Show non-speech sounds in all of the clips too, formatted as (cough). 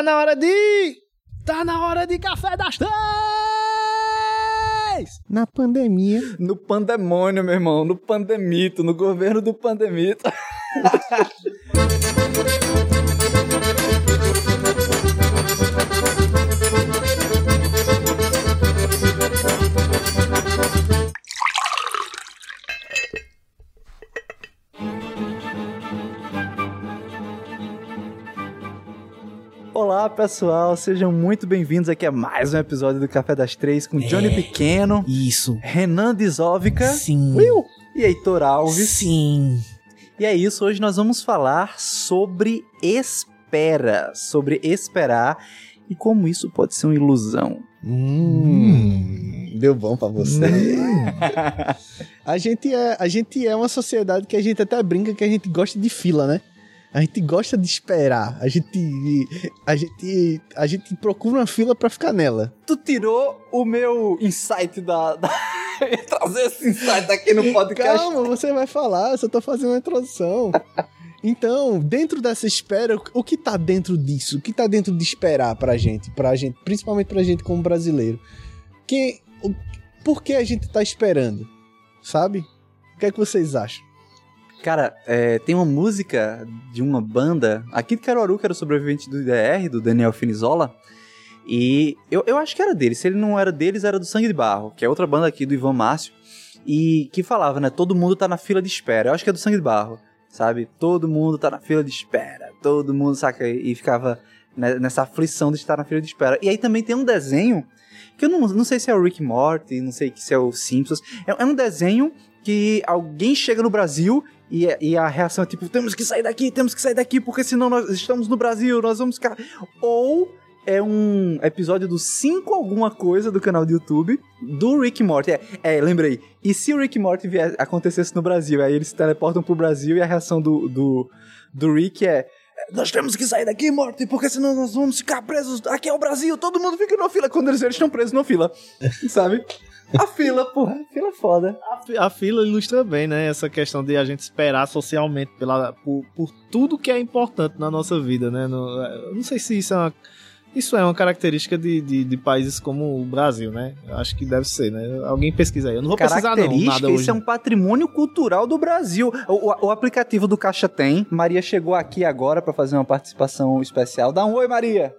tá na hora de. Tá na hora de café das três! Na pandemia. No pandemônio, meu irmão. No pandemito. No governo do pandemito. (laughs) pessoal, sejam muito bem-vindos aqui a mais um episódio do Café das Três com Johnny É. Pequeno, Isso. Renan Dizóvica Sim. Will, e Heitor Alves. Sim. E é isso, hoje nós vamos falar sobre espera, sobre esperar e como isso pode ser uma ilusão. Hum, deu bom pra você. (laughs) a, gente é, a gente é uma sociedade que a gente até brinca que a gente gosta de fila, né? A gente gosta de esperar. A gente, a gente, a gente procura uma fila pra ficar nela. Tu tirou o meu insight da. da... (laughs) Trazer esse insight aqui no podcast. Calma, você vai falar, eu só tô fazendo uma introdução. Então, dentro dessa espera, o que tá dentro disso? O que tá dentro de esperar pra gente, pra gente, principalmente pra gente como brasileiro? Que, o, por que a gente tá esperando? Sabe? O que é que vocês acham? Cara, é, tem uma música de uma banda aqui de Caruaru, que era o sobrevivente do IDR, do Daniel Finizola. E eu, eu acho que era deles. Se ele não era deles, era do Sangue de Barro, que é outra banda aqui do Ivan Márcio. E que falava, né? Todo mundo tá na fila de espera. Eu acho que é do Sangue de Barro, sabe? Todo mundo tá na fila de espera. Todo mundo, saca? E ficava né, nessa aflição de estar na fila de espera. E aí também tem um desenho, que eu não, não sei se é o Rick Morty, não sei se é o Simpsons. É, é um desenho que alguém chega no Brasil e, e, a reação é tipo, temos que sair daqui, temos que sair daqui, porque senão nós estamos no Brasil, nós vamos ficar. Ou é um episódio do 5 alguma coisa do canal do YouTube do Rick Morty. É, é, lembrei. E se o Rick Morty vier, acontecesse no Brasil, aí eles se teleportam pro Brasil e a reação do, do, do Rick é. Nós temos que sair daqui, Morty, porque senão nós vamos ficar presos. Aqui é o Brasil, todo mundo fica na fila. Quando eles, estão presos na fila. (laughs) Sabe? A fila, porra. A fila é foda. A, a fila ilustra bem, né? Essa questão de a gente esperar socialmente pela, por, por tudo que é importante na nossa vida, né? No- não sei se isso é uma, isso é uma característica de, de, de países como o Brasil, né? Acho que deve ser, né? Alguém pesquisa aí. Eu não vou pesquisar não, nada hoje. isso é um patrimônio cultural do Brasil. O, o- o aplicativo do Caixa tem. Maria chegou aqui agora pra fazer uma participação especial. Dá um oi, Maria.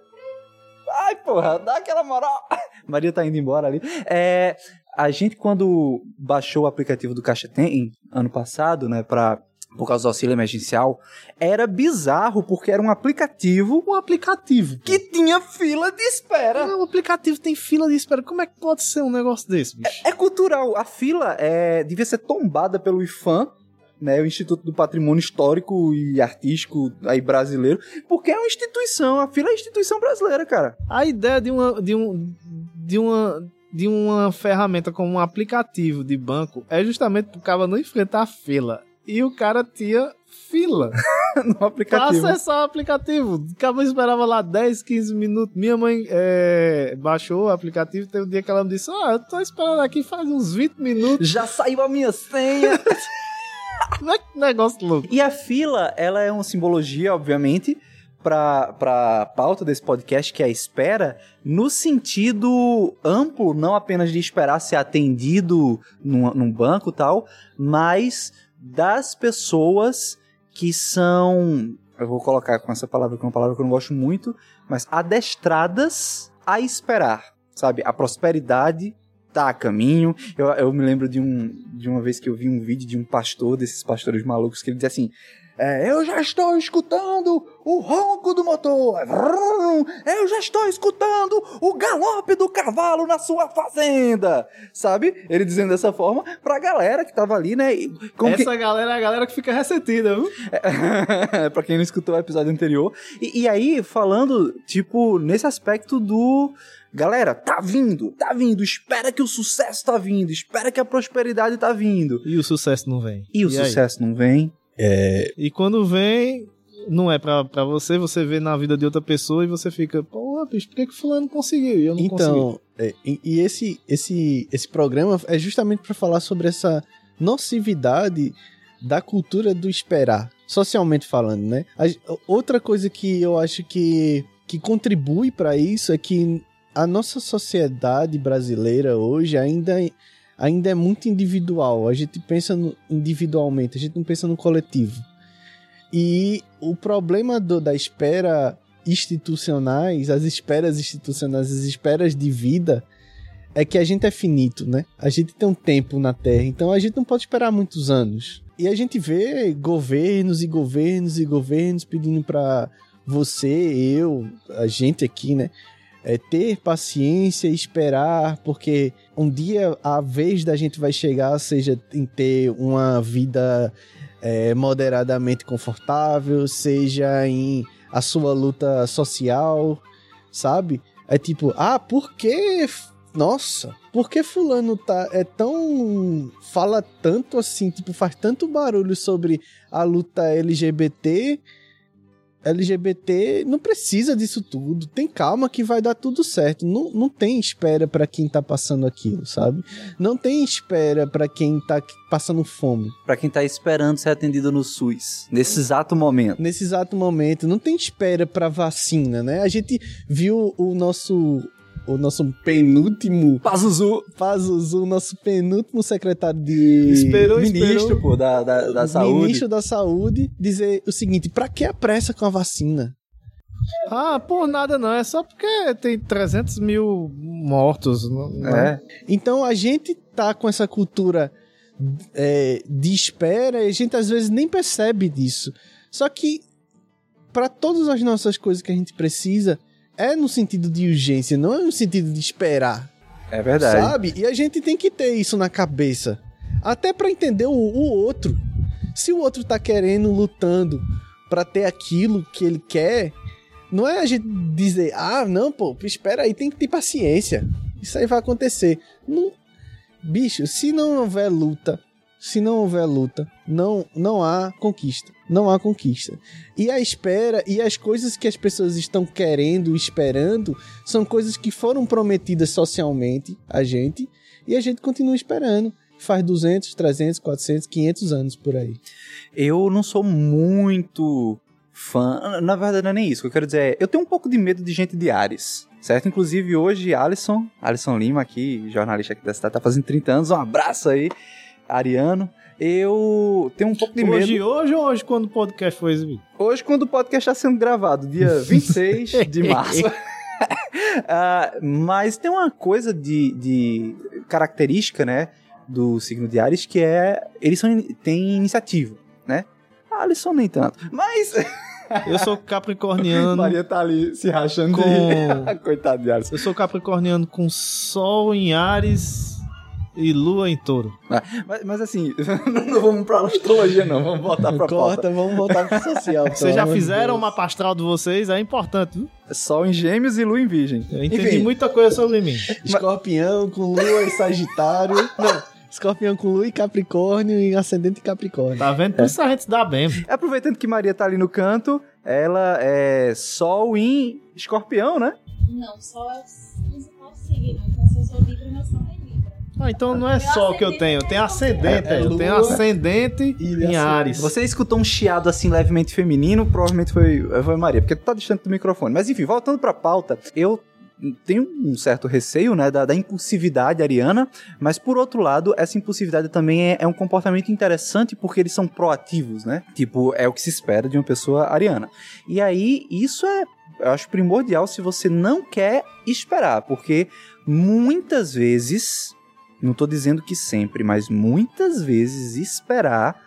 Ai, porra, dá aquela moral. (laughs) Maria tá indo embora ali. É, a gente, quando baixou o aplicativo do Caixa Tem, ano passado, né, pra, por causa do auxílio emergencial, era bizarro, porque era um aplicativo Um aplicativo. que tinha fila de espera. Ah, o aplicativo tem fila de espera. Como é que pode ser um negócio desse, bicho? É cultural. A fila é, devia ser tombada pelo IFAM, né, o Instituto do Patrimônio Histórico e Artístico aí brasileiro, porque é uma instituição. A fila é instituição brasileira, cara. A ideia de uma, de um, de uma, de uma ferramenta como um aplicativo de banco é justamente pro cara não enfrentar a fila. E o cara tinha fila (laughs) no pra aplicativo. acessar o aplicativo. Cara esperava lá 10, 15 minutos. Minha mãe é, baixou o aplicativo. Teve um dia que ela me disse: Ah, eu tô esperando aqui faz uns 20 minutos. Já saiu a minha senha. (laughs) É que negócio louco. e a fila, ela é uma simbologia, obviamente, para a pauta desse podcast, que é a espera, no sentido amplo, não apenas de esperar ser atendido num, num banco e tal, mas das pessoas que são. Eu vou colocar com essa palavra, que é uma palavra que eu não gosto muito, mas adestradas a esperar, sabe? A prosperidade tá a caminho. Eu, eu me lembro de, um, de uma vez que eu vi um vídeo de um pastor, desses pastores malucos, que ele dizia assim. É, eu já estou escutando o ronco do motor. É, Eu já estou escutando o galope do cavalo na sua fazenda. Sabe? Ele dizendo dessa forma pra galera que tava ali, né? e Como que- Essa galera é a galera que fica ressentida, viu? pra quem não escutou o episódio anterior. E, e aí, falando, tipo, nesse aspecto do. Galera, tá vindo, tá vindo, espera que o sucesso tá vindo, espera que a prosperidade tá vindo. E o sucesso não vem. E o aí? sucesso não vem. E quando vem, não é pra, pra você, você vê na vida de outra pessoa e você fica, pô, bicho, por que, que fulano conseguiu e eu não consegui? Então, é, e, esse, esse, esse programa é justamente para falar sobre essa nocividade da cultura do esperar, socialmente falando, né? Outra coisa que eu acho que, que que contribui para isso é que a nossa sociedade brasileira hoje ainda, ainda é muito individual. A gente pensa individualmente, a gente não pensa no coletivo. E o problema do, da espera institucionais, as esperas institucionais, as esperas de vida, é que a gente é finito, né? A gente tem um tempo na Terra, então a gente não pode esperar muitos anos. E a gente vê governos e governos e governos pedindo para você, eu, a gente aqui, né? É ter paciência e esperar, porque um dia a vez da gente vai chegar, seja em ter uma vida é, moderadamente confortável, seja em a sua luta social, sabe? É tipo, ah, por que nossa, por que fulano tá é tão fala tanto assim, tipo, faz tanto barulho sobre a luta LGBT? LGBT não precisa disso tudo. Tem calma que vai dar tudo certo. Não, não tem espera para quem tá passando aquilo, sabe? Não tem espera para quem tá passando fome. Para quem tá esperando ser atendido no SUS, nesse exato momento. Nesse exato momento, não tem espera para vacina, né? A gente viu o nosso o nosso penúltimo. Pazuzu. Pazuzu, nosso penúltimo secretário de. Esperou, ministro, esperou, pô, da, da, da saúde. Ministro da saúde dizer o seguinte: pra que a pressa com a vacina? Ah, por nada não, é só porque tem 300 mil mortos. Não, é. Então a gente tá com essa cultura é, de espera e a gente às vezes nem percebe disso. Só que para todas as nossas coisas que a gente precisa, é no sentido de urgência, não é no sentido de esperar. É verdade. Sabe? E a gente tem que ter isso na cabeça. Até para entender o, o, outro. Se o outro tá querendo, lutando para ter aquilo que ele quer, não é a gente dizer, ah, não, pô, espera aí, tem que ter paciência. Isso aí vai acontecer. Não... Bicho, se não houver luta, se não houver luta, não, não há conquista. Não há conquista. E a espera e as coisas que as pessoas estão querendo, esperando, são coisas que foram prometidas socialmente a gente e a gente continua esperando. Faz 200, 300, 400, 500 anos por aí. Eu não sou muito fã. Na verdade, não é nem isso. O que eu quero dizer é, eu tenho um pouco de medo de gente de Ares. Certo? Inclusive, hoje, Alisson, Alisson Lima, aqui, jornalista aqui da cidade, tá fazendo 30 anos. Um abraço aí ariano. Eu tenho um pouco de medo. Hoje, hoje ou hoje, quando o podcast foi exibido? Hoje, quando o podcast está sendo gravado, dia (laughs) 26 de (laughs) março. uh, (laughs) mas tem uma coisa de, de característica, né, do signo de Ares, que é eles são, têm iniciativa, né? Alisson nem tanto, mas... Eu sou capricorniano. Maria tá ali se rachando com... de... Coitado de Ares. Eu sou capricorniano com Sol em Ares e Lua em touro. Ah, mas, mas, assim, (laughs) não vamos pra astrologia, não. Vamos voltar pra Corta, pauta. vamos voltar pro social. (laughs) Vocês já fizeram uma pastral de vocês? É importante, viu? Sol em gêmeos e lua em virgem. Eu entendi Enfim. muita coisa sobre mim. (laughs) Escorpião com lua e sagitário. não. Escorpião com lua e Capricórnio e ascendente Capricórnio. Tá vendo? Tudo isso a gente dá bem. Aproveitando que Maria tá ali no canto, ela é Sol em Escorpião, né? Não, Sol é o principal signo. Então, se eu sou Libra, meu Sol é ah, então não é só o que eu tenho, eu tenho ascendente, é, é, eu tenho ascendente em Ares. Você escutou um chiado assim levemente feminino, provavelmente foi, foi Maria, porque tu tá distante do microfone. Mas enfim, voltando pra pauta, eu tenho um certo receio, né, da, da, impulsividade ariana, mas por outro lado, essa impulsividade também é, é, um comportamento interessante porque eles são proativos, né? Tipo, é o que se espera de uma pessoa ariana. E aí, isso é, eu acho primordial se você não quer esperar, porque muitas vezes não estou dizendo que sempre, mas muitas vezes esperar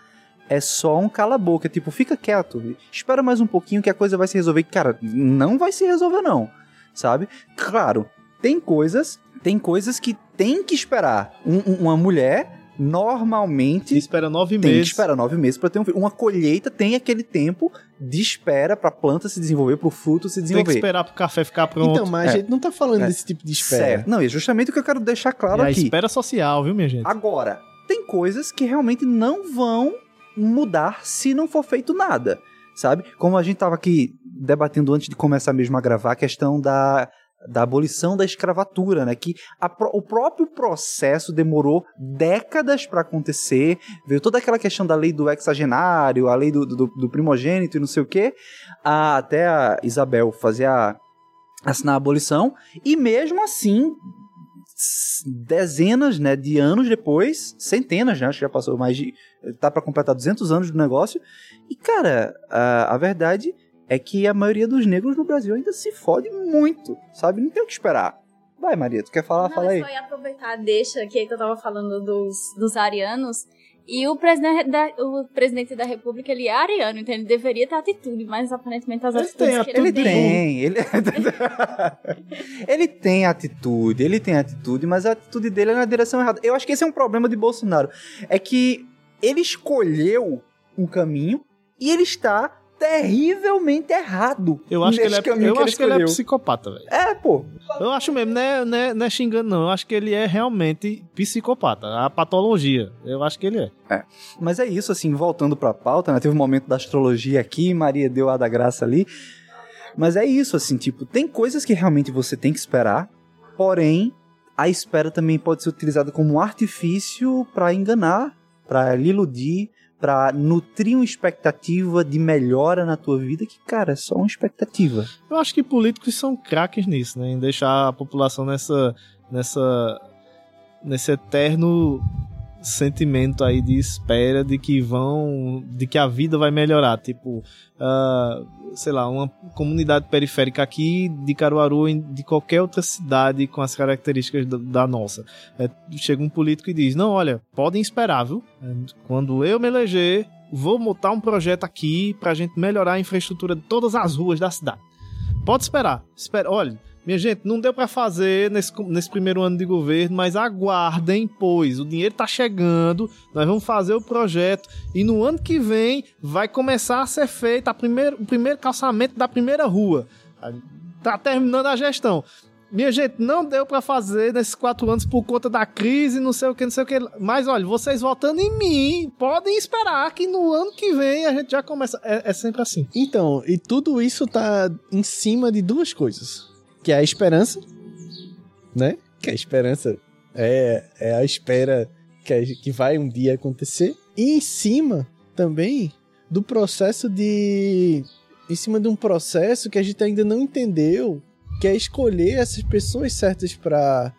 é só um cala-boca. Tipo, fica quieto, espera mais um pouquinho que a coisa vai se resolver. Cara, não vai se resolver, não. Sabe? Claro, tem coisas, tem coisas que tem que esperar. Um, uma mulher normalmente. espera nove tem meses. espera nove meses para ter um filho. Uma colheita tem aquele tempo de espera para a planta se desenvolver, para o fruto se desenvolver. Tem que esperar para o café ficar pronto. Então, mas é. a gente não tá falando é. desse tipo de espera. Certo. Não, é justamente o que eu quero deixar claro é aqui. a espera social, viu, minha gente? Agora, tem coisas que realmente não vão mudar se não for feito nada, sabe? Como a gente tava aqui debatendo antes de começar mesmo a gravar a questão da da abolição da escravatura, né? Que a, o próprio processo demorou décadas para acontecer. Veio toda aquela questão da lei do exagenário, a lei do, do, do primogênito e não sei o quê. A, até a Isabel fazer a, assinar a abolição, e mesmo assim, dezenas né, de anos depois, centenas, né, acho que já passou mais de. tá para completar 200 anos do negócio, e cara, a, a verdade é que a maioria dos negros no Brasil ainda se fode muito, sabe? Não tem o que esperar. Vai, Maria, tu quer falar? Não, Fala aí. eu só ia aproveitar, deixa que eu tava falando dos, dos arianos. E o presidente, da, o presidente da república, ele é ariano, então ele deveria ter atitude, mas aparentemente as Ele atitudes tem que ele, Ele tem, ele... (laughs) ele tem atitude, ele tem atitude, mas a atitude dele é na direção errada. Eu acho que esse é um problema de Bolsonaro. É que ele escolheu um caminho e ele está terrivelmente errado. Eu acho que ele é, eu acho que ele é psicopata, velho. É, pô. Eu acho mesmo, não é, não, é, não é xingando, não. Eu acho que ele é realmente psicopata. A patologia. Eu acho que ele é. Mas é isso, assim, voltando pra pauta, né? Teve um momento da astrologia aqui, Maria deu a da graça ali. Mas é isso, assim, tipo, tem coisas que realmente você tem que esperar, porém, a espera também pode ser utilizada como um artifício pra enganar, pra lhe iludir, pra nutrir uma expectativa de melhora na tua vida, que, cara, é só uma expectativa. Eu acho que políticos são craques nisso, né? Em deixar a população nessa. nessa. nesse eterno sentimento aí de espera de que vão. de que a vida vai melhorar. Tipo, ah, sei lá, uma comunidade periférica aqui de Caruaru, de qualquer outra cidade com as características da, da nossa. É, chega um político e diz: Não, olha, podem esperar, viu? Quando eu me eleger, vou montar um projeto aqui pra gente melhorar a infraestrutura de todas as ruas da cidade. Pode esperar. Espera, olha, minha gente, não deu pra fazer nesse, nesse primeiro ano de governo, mas aguardem, pois o dinheiro tá chegando, nós vamos fazer o projeto e no ano que vem vai começar a ser feito a primeiro, o primeiro calçamento da primeira rua. Tá terminando a gestão. Minha gente, não deu pra fazer nesses quatro anos por conta da crise, não sei o que, não sei o que. Mas olha, vocês votando em mim, podem esperar que no ano que vem a gente já começa. É, é sempre assim. Então, e tudo isso tá em cima de duas coisas. Que é a esperança, né? Que a esperança é, é a espera que, a- que vai um dia acontecer. E em cima também do processo de... Em cima de um processo que a gente ainda não entendeu, que é escolher essas pessoas certas pra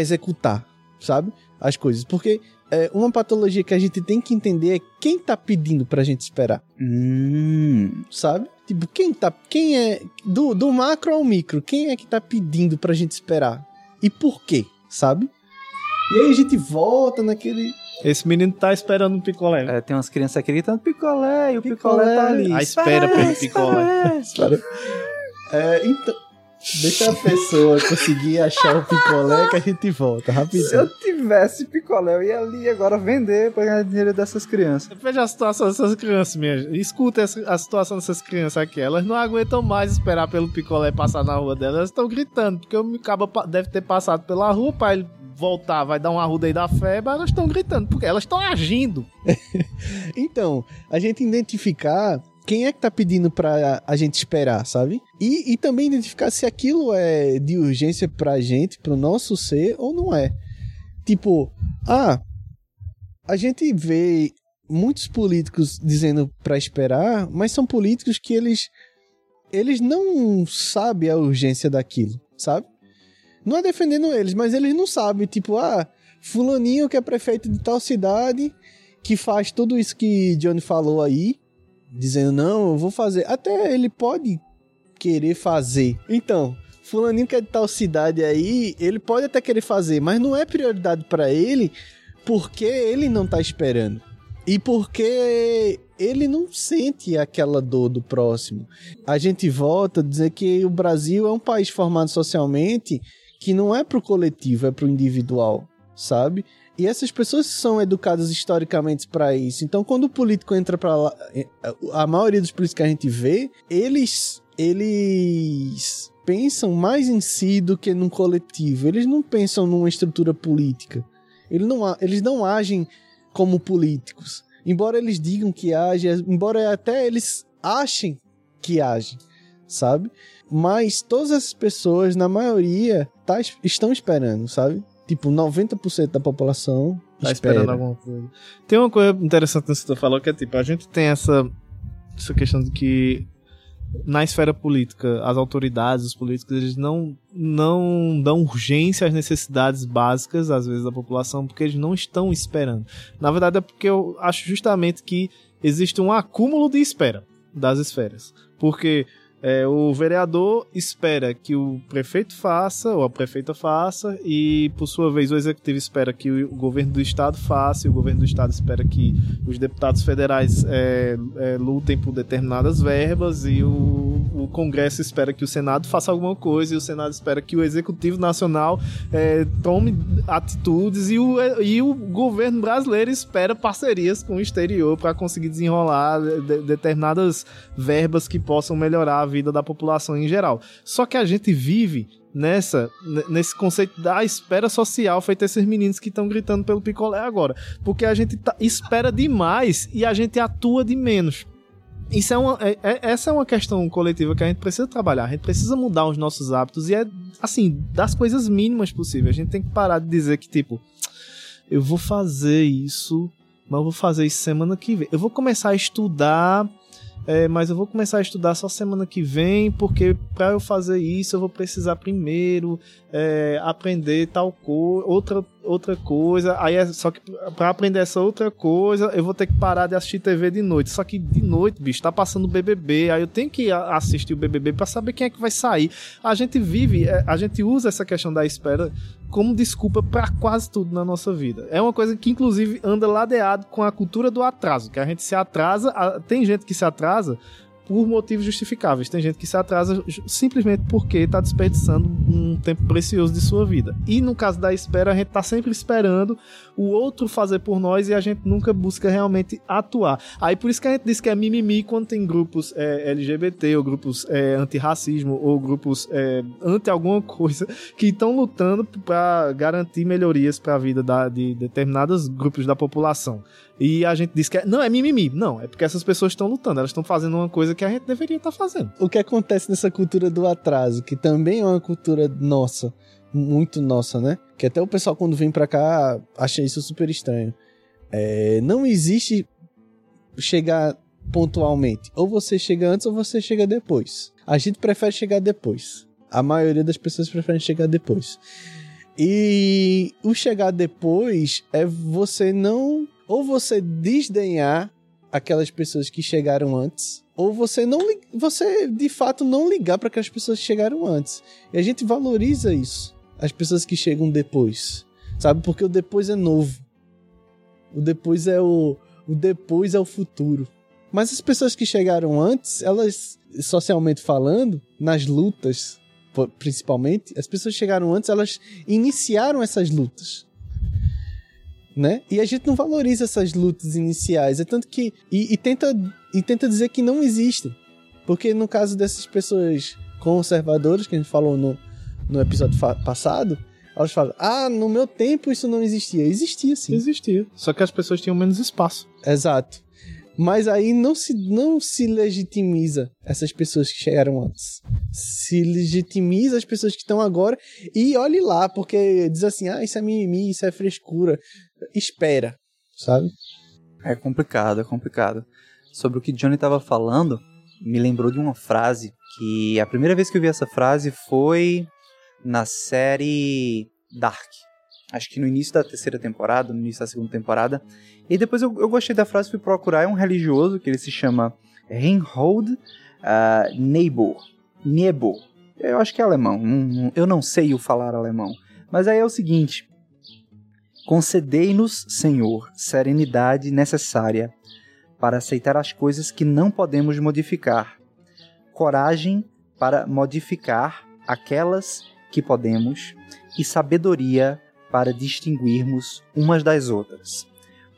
executar, sabe? As coisas. Porque é, uma patologia que a gente tem que entender é quem tá pedindo pra gente esperar Hum. sabe? Tipo, quem tá. Quem é. Do, do macro ao micro, quem é que tá pedindo pra gente esperar? E por quê, sabe? E aí a gente volta naquele. Esse menino tá esperando um picolé. É, tem umas crianças aqui gritando picolé, e o picolé, tá ali. A espera pelo picolé. Para... É, então. Deixa a pessoa conseguir achar o (laughs) picolé que a gente volta, Se eu rapidinho. tivesse picolé, eu ia ali agora vender pra ganhar dinheiro dessas crianças. Veja a situação dessas crianças, minha gente. Escuta a situação dessas crianças aqui. Elas não aguentam mais esperar pelo picolé passar na rua delas. Elas estão gritando, porque o cabo pa- deve ter passado pela rua pra ele voltar, vai dar uma arruda aí da febre. Elas estão gritando, porque elas estão agindo. (laughs) Então, a gente identificar quem é que tá pedindo pra a gente esperar, sabe? E, e também identificar se aquilo é de urgência pra gente, pro nosso ser, ou não é. Tipo, ah, a gente vê muitos políticos dizendo pra esperar, mas são políticos que eles eles não sabem a urgência daquilo, sabe? Não é defendendo eles, mas eles não sabem, tipo, ah, fulaninho que é prefeito de tal cidade, que faz tudo isso que Johnny falou aí, dizendo, não, eu vou fazer. Até ele pode querer fazer. Então, fulaninho que é de tal cidade aí, ele pode até querer fazer, mas não é prioridade pra ele, porque ele não tá esperando. E porque ele não sente aquela dor do próximo. A gente volta a dizer que o Brasil é um país formado socialmente que não é pro coletivo, é pro individual, sabe? E essas pessoas são educadas historicamente para isso. Então, quando o político entra para lá, a maioria dos políticos que a gente vê, eles eles pensam mais em si do que num coletivo. Eles não pensam numa estrutura política. Eles não, eles não agem como políticos. Embora eles digam que agem, embora até eles achem que agem, sabe? Mas todas essas pessoas, na maioria, tá, estão esperando, sabe? Tipo, 90% da população Tá espera. esperando alguma coisa. Tem uma coisa interessante que tu falou, que é tipo, a gente tem essa, essa questão de que na esfera política, as autoridades, os políticos, eles não, não dão urgência às necessidades básicas, às vezes, da população, porque eles não estão esperando. Na verdade, é porque eu acho justamente que existe um acúmulo de espera das esferas. Porque é, o vereador espera que o prefeito faça, ou a prefeita faça, e por sua vez o executivo espera que o governo do estado faça, e o governo do estado espera que os deputados federais é, é, lutem por determinadas verbas, e o, o, Congresso espera que o Senado faça alguma coisa, e o Senado espera que o executivo nacional é, tome atitudes, e o, e o governo brasileiro espera parcerias com o exterior para conseguir desenrolar de, determinadas verbas que possam melhorar a vida da população em geral. Só que a gente vive nessa nesse conceito da espera social feita esses meninos que estão gritando pelo picolé agora, porque a gente tá, espera demais e a gente atua de menos. Isso é uma, é, é, essa é uma questão coletiva que a gente precisa trabalhar. A gente precisa mudar os nossos hábitos e é assim das coisas mínimas possíveis. A gente tem que parar de dizer que tipo eu vou fazer isso, mas eu vou fazer isso semana que vem. Eu vou começar a estudar é, mas eu vou começar a estudar só semana que vem, porque para eu fazer isso eu vou precisar primeiro é, aprender tal coisa, outra, outra coisa. Aí é só que para aprender essa outra coisa eu vou ter que parar de assistir TV de noite. Só que de noite, bicho, tá passando o BBB, aí eu tenho que assistir o BBB para saber quem é que vai sair. A gente vive, é, a gente usa essa questão da espera como desculpa para quase tudo na nossa vida. É uma coisa que, inclusive, anda ladeado com a cultura do atraso, que a gente se atrasa, tem gente que se atrasa por motivos justificáveis. Tem gente que se atrasa simplesmente porque está desperdiçando um tempo precioso de sua vida. E no caso da espera, a gente está sempre esperando o outro fazer por nós e a gente nunca busca realmente atuar. Aí por isso que a gente diz que é mimimi quando tem grupos é, LGBT ou grupos é, antirracismo ou grupos é, anti alguma coisa (laughs) que estão lutando para garantir melhorias para a vida da, de determinados grupos da população. E a gente diz que é, não, é mimimi. Não, é porque essas pessoas estão lutando, elas estão fazendo uma coisa que a gente deveria estar tá fazendo. O que acontece nessa cultura do atraso, que também é uma cultura nossa, muito nossa, né? Que até o pessoal quando vem pra cá acha isso super estranho. É, não existe chegar pontualmente. Ou você chega antes ou você chega depois. A gente prefere chegar depois. A maioria das pessoas prefere chegar depois. E o chegar depois é você não ou você desdenhar aquelas pessoas que chegaram antes, ou você não você de fato não ligar para aquelas pessoas que chegaram antes. E a gente valoriza isso, as pessoas que chegam depois. Sabe? Porque o depois é novo. O depois é o o depois é o futuro. Mas as pessoas que chegaram antes, elas socialmente falando, nas lutas, principalmente, as pessoas que chegaram antes, elas iniciaram essas lutas né? E a gente não valoriza essas lutas iniciais. É tanto que. E, e, tenta, e tenta dizer que não existem. Porque no caso dessas pessoas conservadoras, que a gente falou no, no episódio passado, elas falam: Ah, no meu tempo isso não existia. Existia sim. Existia. Só que as pessoas tinham menos espaço. Exato. Mas aí não se, não se legitimiza essas pessoas que chegaram antes. Se legitimiza as pessoas que estão agora e olhe lá, porque diz assim: ah, isso é mimimi, isso é frescura espera, sabe? É complicado, é complicado. Sobre o que Johnny estava falando, me lembrou de uma frase que a primeira vez que eu vi essa frase foi na série Dark. Acho que no início da terceira temporada, no início da segunda temporada. E depois eu, eu gostei da frase, fui procurar. É um religioso que ele se chama Reinhold uh, Niebuhr. Niebuhr. Eu acho que é alemão. Eu não sei o falar alemão. Mas aí é o seguinte: Concedei-nos, Senhor, serenidade necessária para aceitar as coisas que não podemos modificar, coragem para modificar aquelas que podemos e sabedoria para distinguirmos umas das outras.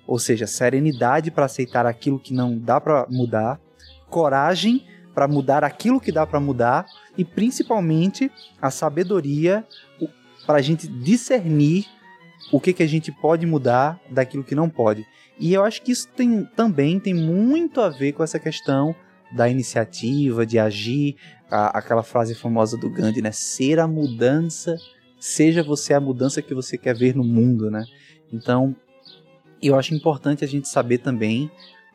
Ou seja, serenidade para aceitar aquilo que não dá para mudar, coragem para mudar aquilo que dá para mudar e principalmente a sabedoria para a gente discernir o que, que a gente pode mudar daquilo que não pode. E eu acho que isso tem, também tem muito a ver com essa questão da iniciativa, de agir, a, aquela frase famosa do Gandhi, né? Ser a mudança, seja você a mudança que você quer ver no mundo, né? Então, eu acho importante a gente saber também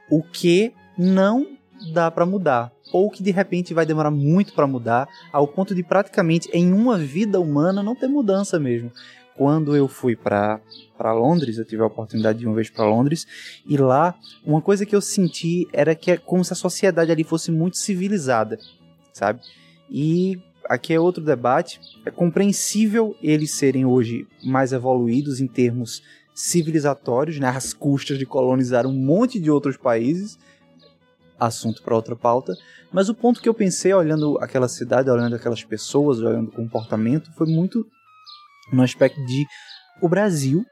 o que não dá para mudar, ou que de repente vai demorar muito para mudar, ao ponto de praticamente em uma vida humana não ter mudança mesmo. Quando eu fui para para Londres, eu tive a oportunidade de uma vez para Londres, e lá uma coisa que eu senti era que é como se a sociedade ali fosse muito civilizada, sabe? E aqui é outro debate, é compreensível eles serem hoje mais evoluídos em termos civilizatórios, né, às custas de colonizar um monte de outros países, assunto para outra pauta, mas o ponto que eu pensei olhando aquela cidade, olhando aquelas pessoas, olhando o comportamento, foi muito no aspecto de o Brasil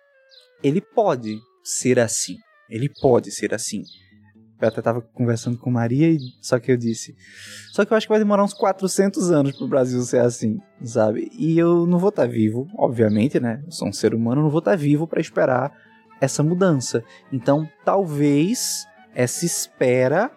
ele pode ser assim. Ele pode ser assim. Eu até tava conversando com Maria, e só que eu disse. Só que eu acho que vai demorar uns 400 anos pro Brasil ser assim, sabe? E eu não vou estar tá vivo, obviamente, né? Eu sou um ser humano, não vou estar tá vivo para esperar essa mudança. Então, talvez essa espera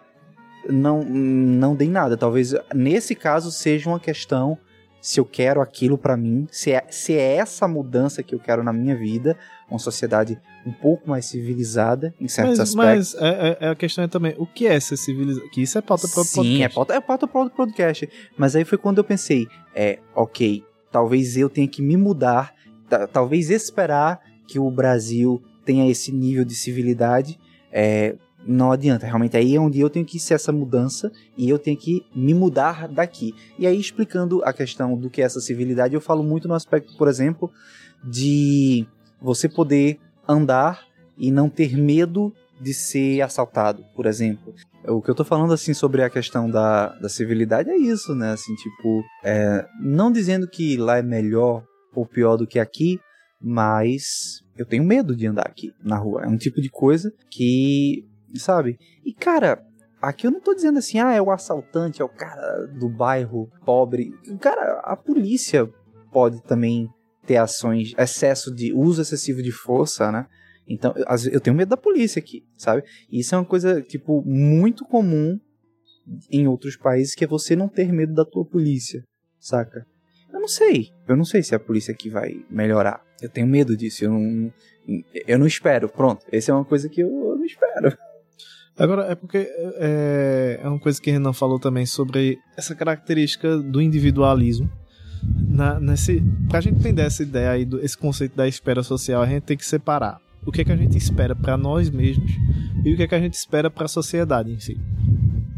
não não dê nada. Talvez nesse caso seja uma questão se eu quero aquilo para mim, se é, se é essa mudança que eu quero na minha vida, uma sociedade um pouco mais civilizada em certos mas, aspectos. Mas é, é, a questão é também, o que é ser civilizado? Que isso é pauta para outro podcast. Sim, é pauta, é pauta para outro podcast. Mas aí foi quando eu pensei, é, ok, talvez eu tenha que me mudar, talvez esperar que o Brasil tenha esse nível de civilidade, é, não adianta. Realmente aí é onde eu tenho que ser essa mudança e eu tenho que me mudar daqui. E aí, explicando a questão do que é essa civilidade, eu falo muito no aspecto, por exemplo, de você poder andar e não ter medo de ser assaltado, por exemplo. O que eu tô falando, assim, sobre a questão da, da civilidade é isso, né? Assim, tipo, é, não dizendo que lá é melhor ou pior do que aqui, mas eu tenho medo de andar aqui na rua. É um tipo de coisa que sabe? E cara, aqui eu não tô dizendo assim, ah, é o assaltante, é o cara do bairro pobre. Cara, a polícia pode também ter ações, excesso de uso excessivo de força, né? Então, eu tenho medo da polícia aqui, sabe? E isso é uma coisa, tipo, muito comum em outros países, que é você não ter medo da tua polícia, saca? Eu não sei. Eu não sei se a polícia aqui vai melhorar. Eu tenho medo disso. Eu não, eu não espero. Pronto. Essa é uma coisa que eu, eu não espero. Agora, é porque é, é uma coisa que Renan falou também sobre essa característica do individualismo. Na, nesse, pra gente entender essa ideia aí, esse conceito da espera social, a gente tem que separar o que, é que a gente espera para nós mesmos e o que, é que a gente espera para a sociedade em si.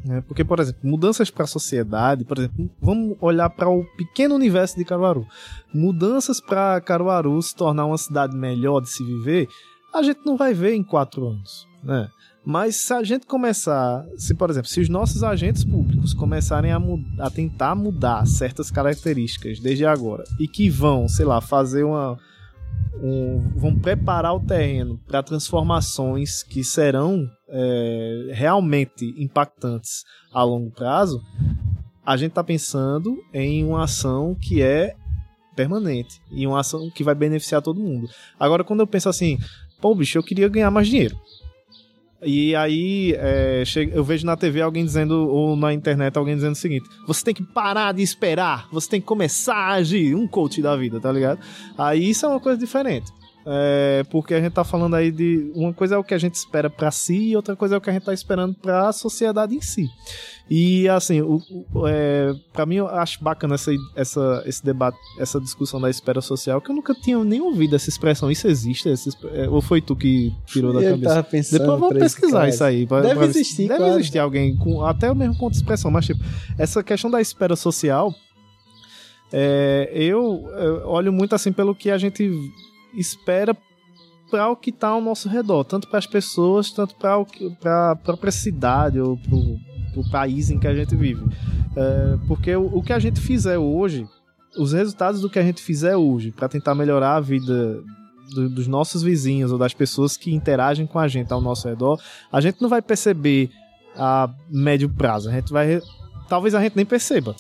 É, porque, por exemplo, mudanças para a sociedade, por exemplo, vamos olhar para o pequeno universo de Caruaru. Mudanças para Caruaru se tornar uma cidade melhor de se viver, a gente não vai ver em quatro anos. Né? Mas se a gente começar, se por exemplo, se os nossos agentes públicos começarem a, a tentar mudar certas características desde agora e que vão, sei lá, fazer uma. Um, vão preparar o terreno para transformações que serão é, realmente impactantes a longo prazo, a gente está pensando em uma ação que é permanente e uma ação que vai beneficiar todo mundo. Agora, quando eu penso assim, pô, bicho, eu queria ganhar mais dinheiro. E aí é, eu vejo na TV alguém dizendo, ou na internet alguém dizendo o seguinte: você tem que parar de esperar, você tem que começar a agir, um coach da vida, tá ligado? Aí isso é uma coisa diferente. É, porque a gente tá falando aí de. Uma coisa é o que a gente espera para si e outra coisa é o que a gente tá esperando para a sociedade em si. E assim, o, o, é, para mim eu acho bacana essa, essa, esse debate, essa discussão da espera social, que eu nunca tinha nem ouvido essa expressão. Isso existe? Essa, é, ou foi tu que tirou da eu cabeça? Tava pensando Depois vamos pesquisar isso aí. Pra, deve pra, existir, Deve claro. existir alguém, com, até mesmo com outra expressão, mas tipo, essa questão da espera social. É, eu, eu olho muito assim pelo que a gente espera para o que está ao nosso redor, tanto para as pessoas, tanto para a própria cidade ou para o país em que a gente vive. É, porque o, o, que a gente fizer hoje, os resultados do que a gente fizer hoje para tentar melhorar a vida do, dos nossos vizinhos ou das pessoas que interagem com a gente ao nosso redor, a gente não vai perceber a médio prazo. A gente vai. Talvez a gente nem perceba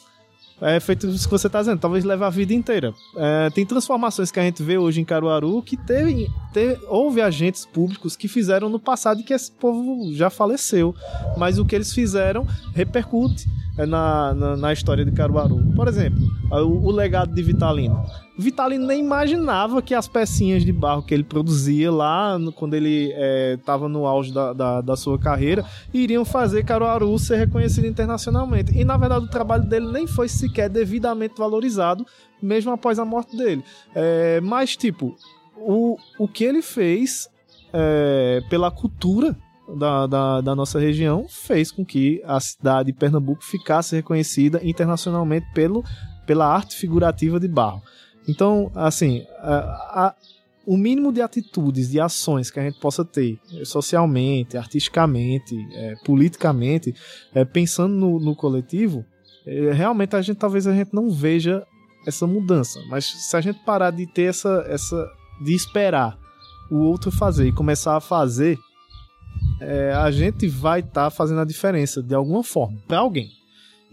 é feito isso que você está dizendo, talvez leve a vida inteira. É, tem transformações que a gente vê hoje em Caruaru que teve, teve, houve agentes públicos que fizeram no passado e que esse povo já faleceu. Mas o que eles fizeram repercute é, na, na, na história de Caruaru. Por exemplo, o, o legado de Vitalino. Vitalino nem imaginava que as pecinhas de barro que ele produzia lá, no- quando ele estava no auge da, da, da sua carreira, iriam fazer Caruaru ser reconhecido internacionalmente. E na verdade o trabalho dele nem foi sequer devidamente valorizado, mesmo após a morte dele. É, mas, tipo, o, o que ele fez é, pela cultura da, da, da nossa região fez com que a cidade de Pernambuco ficasse reconhecida internacionalmente pelo, pela arte figurativa de barro. Então, assim, a- a- o mínimo de atitudes, de ações que a gente possa ter, eh, socialmente, artisticamente, eh, politicamente, eh, pensando no, no coletivo, eh, realmente a gente talvez a gente não veja essa mudança. Mas se a gente parar de ter essa, essa de esperar o outro fazer e começar a fazer, a gente vai estar fazendo a diferença de alguma forma para alguém.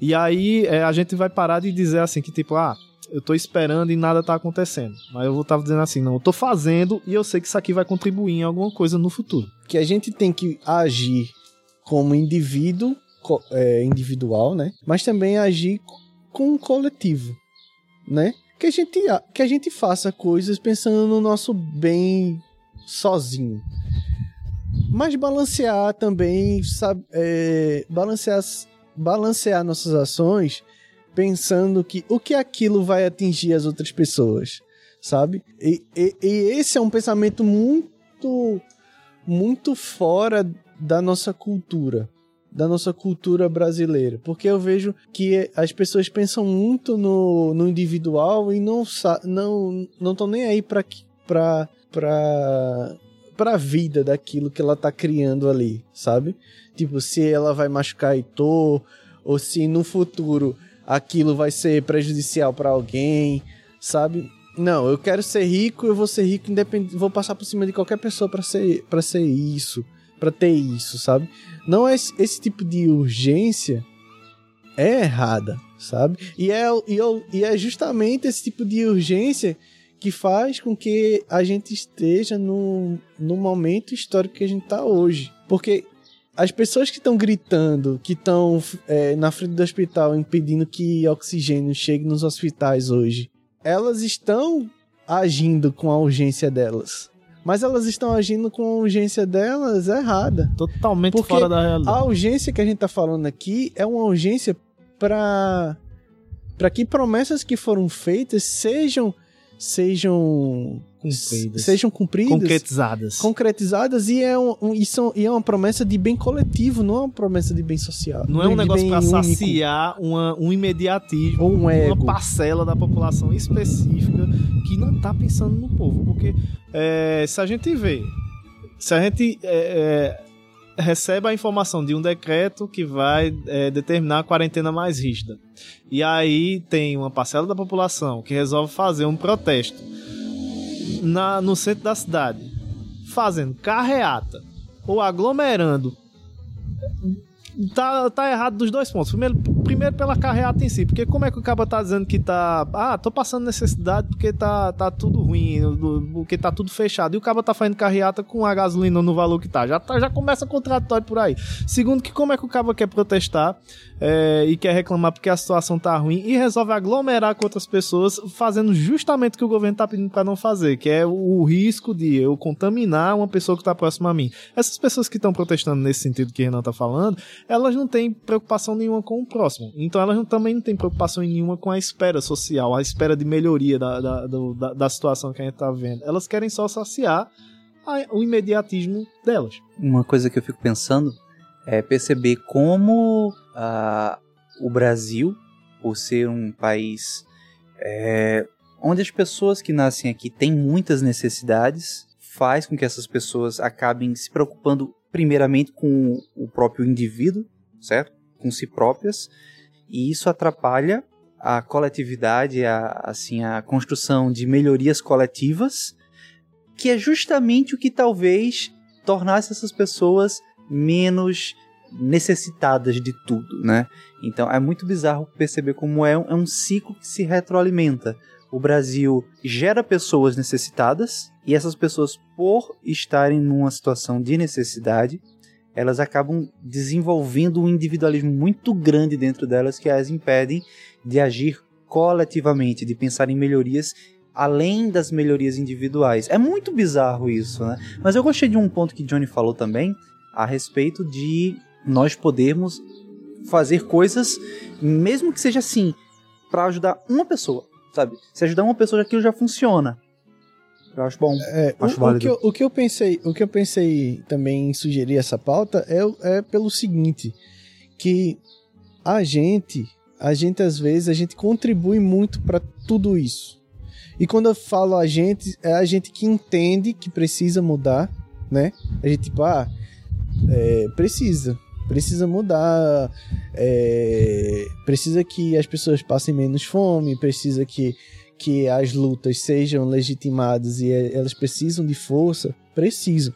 E aí a gente vai parar de dizer assim que tipo, ah, eu tô esperando e nada tá acontecendo. Mas eu vou estar dizendo assim, não, eu tô fazendo e eu sei que isso aqui vai contribuir em alguma coisa no futuro. que a gente tem que agir como indivíduo, é, individual, né? Mas também agir co- com o coletivo, né? Que a gente, que a gente faça coisas pensando no nosso bem sozinho. Mas balancear também, sabe? é, balancear, balancear nossas ações pensando que o que aquilo vai atingir as outras pessoas, sabe? E, e- e esse é um pensamento muito muito fora da nossa cultura, da nossa cultura brasileira, porque eu vejo que as pessoas pensam muito no, no individual e não não não estão nem aí para para para para a vida daquilo que ela tá criando ali, sabe? Tipo, se ela vai machucar Heitor ou se no futuro aquilo vai ser prejudicial para alguém, sabe? Não, eu quero ser rico, eu vou ser rico independente, vou passar por cima de qualquer pessoa para ser para ser isso, para ter isso, sabe? Não é esse, esse tipo de urgência é errada, sabe? E é e, eu- e é justamente esse tipo de urgência que faz com que a gente esteja no, no momento histórico que a gente tá hoje. Porque as pessoas que estão gritando, que estão é, na frente do hospital impedindo que oxigênio chegue nos hospitais hoje, elas estão agindo com a urgência delas. Mas elas estão agindo com a urgência delas errada. Totalmente Porque fora da realidade. A urgência que a gente tá falando aqui é uma urgência para para que promessas que foram feitas sejam sejam Cumpridas. sejam cumpridas, Concretizadas. concretizadas e é um, um- e são- e é uma promessa de bem coletivo, não é uma promessa de bem social. Não é um negócio único. saciar uma, um imediatismo, Ou um uma ego. parcela da população específica que não tá pensando no povo. Porque é, se a gente vê, se a gente é, é, recebe a informação de um decreto que vai é, determinar a quarentena mais rígida, e aí tem uma parcela da população que resolve fazer um protesto na, no centro da cidade, fazendo carreata ou aglomerando tá, tá errado dos dois pontos. Primeiro, primeiro pela carreata em si, porque como é que o cara tá dizendo que tá. Ah, tô passando necessidade porque tá, tá tudo ruim, porque tá tudo fechado. E o cara tá fazendo carreata com a gasolina no valor que tá. Já, tá, já começa contraditório por aí. Segundo, que como é que o cara quer protestar é, e quer reclamar porque a situação tá ruim e resolve aglomerar com outras pessoas, fazendo justamente o que o governo tá pedindo pra não fazer, que é o, o risco de eu contaminar uma pessoa que tá próxima a mim. Essas pessoas que estão protestando nesse sentido que o Renan tá falando, elas não têm preocupação nenhuma com o próximo. Então elas também não têm preocupação nenhuma com a espera social, a espera de melhoria da, da, da, da situação que a gente tá vendo. Elas querem só saciar a- o imediatismo delas. Uma coisa que eu fico pensando é perceber como o Brasil, por ser um país é, onde as pessoas que nascem aqui têm muitas necessidades, faz com que essas pessoas acabem se preocupando primeiramente com o próprio indivíduo, certo? Com si próprias, e isso atrapalha a coletividade, a, assim, a construção de melhorias coletivas, que é justamente o que talvez tornasse essas pessoas menos necessitadas de tudo, né? Então é muito bizarro perceber como é um, é um ciclo que se retroalimenta. O Brasil gera pessoas necessitadas e essas pessoas, por estarem numa situação de necessidade, elas acabam desenvolvendo um individualismo muito grande dentro delas que as impedem de agir coletivamente, de pensar em melhorias além das melhorias individuais. É muito bizarro isso, né? Mas eu gostei de um ponto que Johnny falou também a respeito de nós podermos fazer coisas, mesmo que seja assim, para ajudar uma pessoa, sabe? Se ajudar uma pessoa, aquilo já funciona. Eu acho bom. É, acho o, o, válido. que eu, o que eu pensei, o que eu pensei também em sugerir essa pauta é, é pelo seguinte, que a gente, a gente às vezes a gente contribui muito para tudo isso. E quando eu falo a gente, é a gente que entende que precisa mudar, né? A gente tipo, ah, é, precisa, precisa mudar, é, precisa que as pessoas passem menos fome, precisa que que as lutas sejam legitimadas e elas precisam de força, precisam.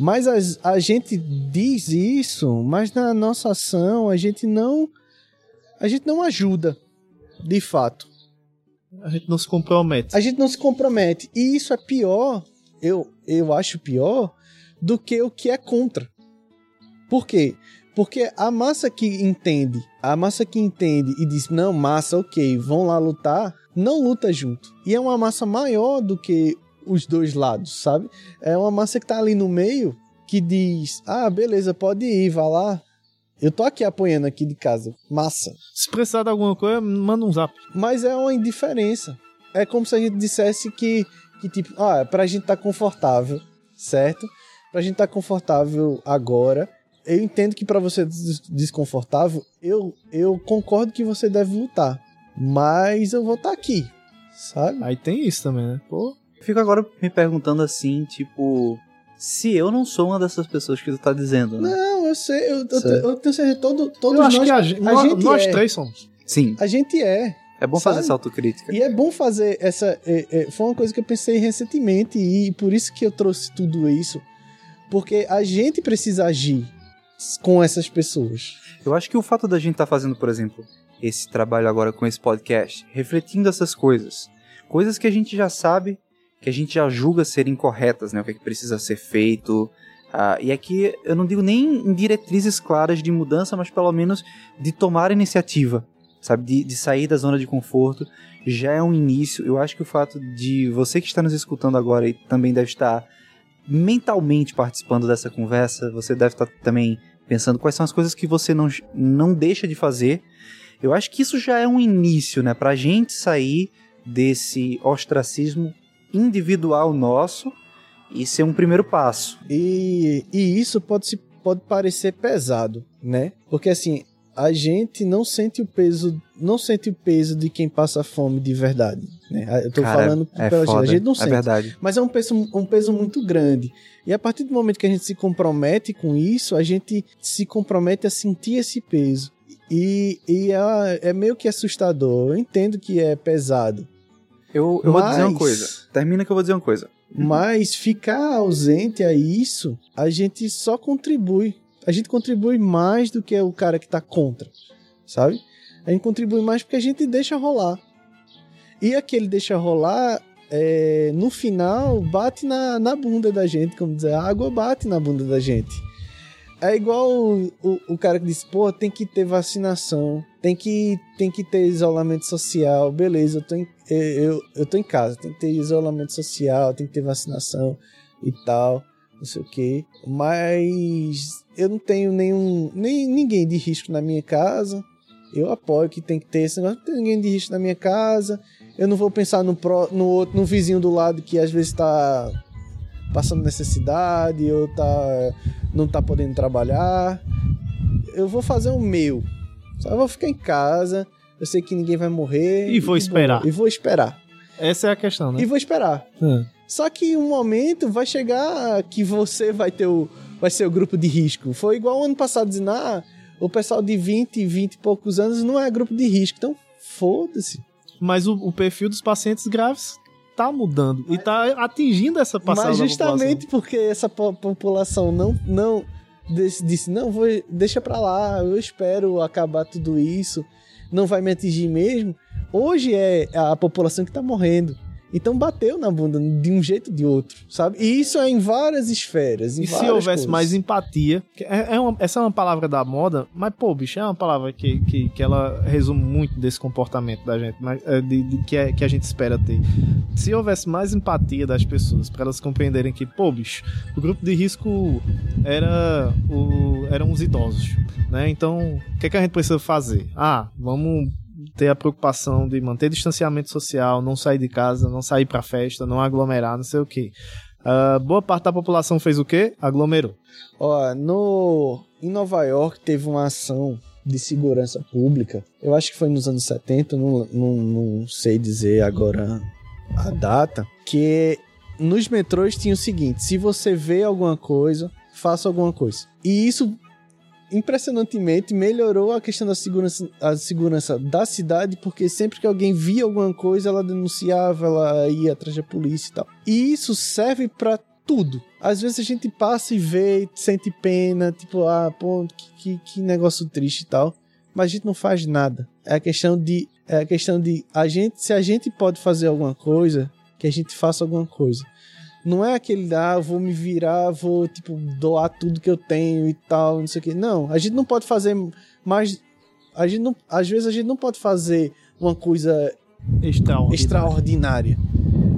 Mas as, a gente diz isso, mas na nossa ação a gente não a gente não ajuda, de fato. A gente não se compromete. A gente não se compromete. E isso é pior, eu, eu acho pior, do que o que é contra. Por quê? Porque a massa que entende, a massa que entende e diz, não, massa, ok, vão lá lutar, não luta junto. E é uma massa maior do que os dois lados, sabe? É uma massa que tá ali no meio que diz, ah, beleza, pode ir, vá lá. Eu tô aqui apoiando aqui de casa. Massa. Se precisar de alguma coisa, manda um zap. Mas é uma indiferença. É como se a gente dissesse que, que tipo, ah, pra gente tá confortável, certo? Pra gente tá confortável agora. Eu entendo que para você des desconfortável, eu, eu concordo que você deve lutar. Mas eu vou estar tá aqui, sabe? Aí tem isso também, né? Pô. Fico agora me perguntando assim, tipo, se eu não sou uma dessas pessoas que tu tá dizendo, né? Não, eu sei, eu, eu, eu tenho certeza, todo, todos Eu acho nós, que a, gente- a nós, gente nós é. três somos. Sim, a gente é. é bom Sabe? fazer essa autocrítica. E é bom fazer essa. é, é, foi uma coisa que eu pensei recentemente e por isso que eu trouxe tudo isso. Porque a gente precisa agir com essas pessoas. Eu acho que o fato da gente estar fazendo, por exemplo, esse trabalho agora com esse podcast, refletindo essas coisas, coisas que a gente já sabe, que a gente já julga serem corretas, né? O que, é que precisa ser feito. ah, e aqui eu não digo nem em diretrizes claras de mudança, mas pelo menos de tomar iniciativa, sabe? De, de sair da zona de conforto. Já é um início. Eu acho que o fato de você que está nos escutando agora e também deve estar mentalmente participando dessa conversa, você deve estar também pensando quais são as coisas que você não, não deixa de fazer. Eu acho que isso já é um início, né? Pra gente sair desse ostracismo individual nosso e ser um primeiro passo. E, e isso pode, se, pode parecer pesado, né? Porque assim, a gente não sente o peso, não sente o peso de quem passa fome de verdade. Né? Eu tô Cara, falando é pela gente, a gente não é sente. verdade. Mas é um peso, um peso muito grande. E a partir do momento que a gente se compromete com isso, a gente se compromete a sentir esse peso. E, e é, é meio que assustador. Eu entendo que é pesado. Eu, eu vou dizer uma Mas- coisa. Termina que eu vou dizer uma coisa. Mas ficar ausente a isso, a gente só contribui. A gente contribui mais do que o cara que tá contra, sabe? A gente contribui mais porque a gente deixa rolar. E aquele deixa rolar, é, no final, bate na, na bunda da gente, como dizer, a água bate na bunda da gente. É igual o, o, o cara que diz, pô, tem que ter vacinação, tem que, tem que ter isolamento social, beleza, eu tô, em, eu, eu tô em casa, tem que ter isolamento social, tem que ter vacinação e tal, não sei o que. Mas eu não tenho nenhum, nem ninguém de risco na minha casa. Eu apoio que tem que ter esse negócio, não tem ninguém de risco na minha casa. Eu não vou pensar no, pró, no outro, no vizinho do lado que às vezes tá passando necessidade ou tá não tá podendo trabalhar. Eu vou fazer o meu. Só vou ficar em casa. Eu sei que ninguém vai morrer. E vou esperar. E vou esperar. Essa é a questão, né? E vou esperar. É. Só que um momento vai chegar que você vai ter o vai ser o grupo de risco. Foi igual ano passado dizendo, ah, o pessoal de 20, 20 e poucos anos não é grupo de risco. Então, foda-se. Mas o, o perfil dos pacientes graves tá mudando e tá atingindo essa parcela Mas justamente porque essa po- população não não disse, não vou deixa pra lá, eu espero acabar tudo isso, não vai me atingir mesmo. Hoje é a população que tá morrendo. Então bateu na bunda de um jeito ou de outro, sabe? E isso é em várias esferas. Em E se houvesse coisas. mais empatia, é, é uma- essa é uma palavra da moda, mas pô, bicho, é uma palavra que, que, que ela resume muito desse comportamento da gente, mas, é, de, de- que, é, que a gente espera ter. Se houvesse mais empatia das pessoas, para elas compreenderem que, pô, bicho, o grupo de risco era o, eram os idosos, né? Então, o que, é que a gente precisa fazer? Ah, vamos ter a preocupação de manter distanciamento social, não sair de casa, não sair pra festa, não aglomerar, não sei o quê. Ah, boa parte da população fez o quê? Aglomerou. Ó, no em Nova York teve uma ação de segurança pública. Eu acho que foi nos anos 70, não, não, não sei dizer agora a data, que nos metrôs tinha o seguinte: se você vê alguma coisa, faça alguma coisa. E isso impressionantemente melhorou a questão da segurança, a segurança da cidade, porque sempre que alguém via alguma coisa, ela denunciava, ela ia atrás da polícia e tal. E isso serve pra tudo. Às vezes a gente passa e vê, sente pena, tipo, ah, pô, que, que, que negócio triste e tal. Mas a gente não faz nada. É a questão de. É a questão de. A gente, se a gente pode fazer alguma coisa, que a gente faça alguma coisa. Não é aquele, ah, vou me virar, vou, tipo, doar tudo que eu tenho e tal, não sei o quê. Não, a gente não pode fazer mais. A gente não, às vezes a gente não pode fazer uma coisa Extraordinário. extraordinária.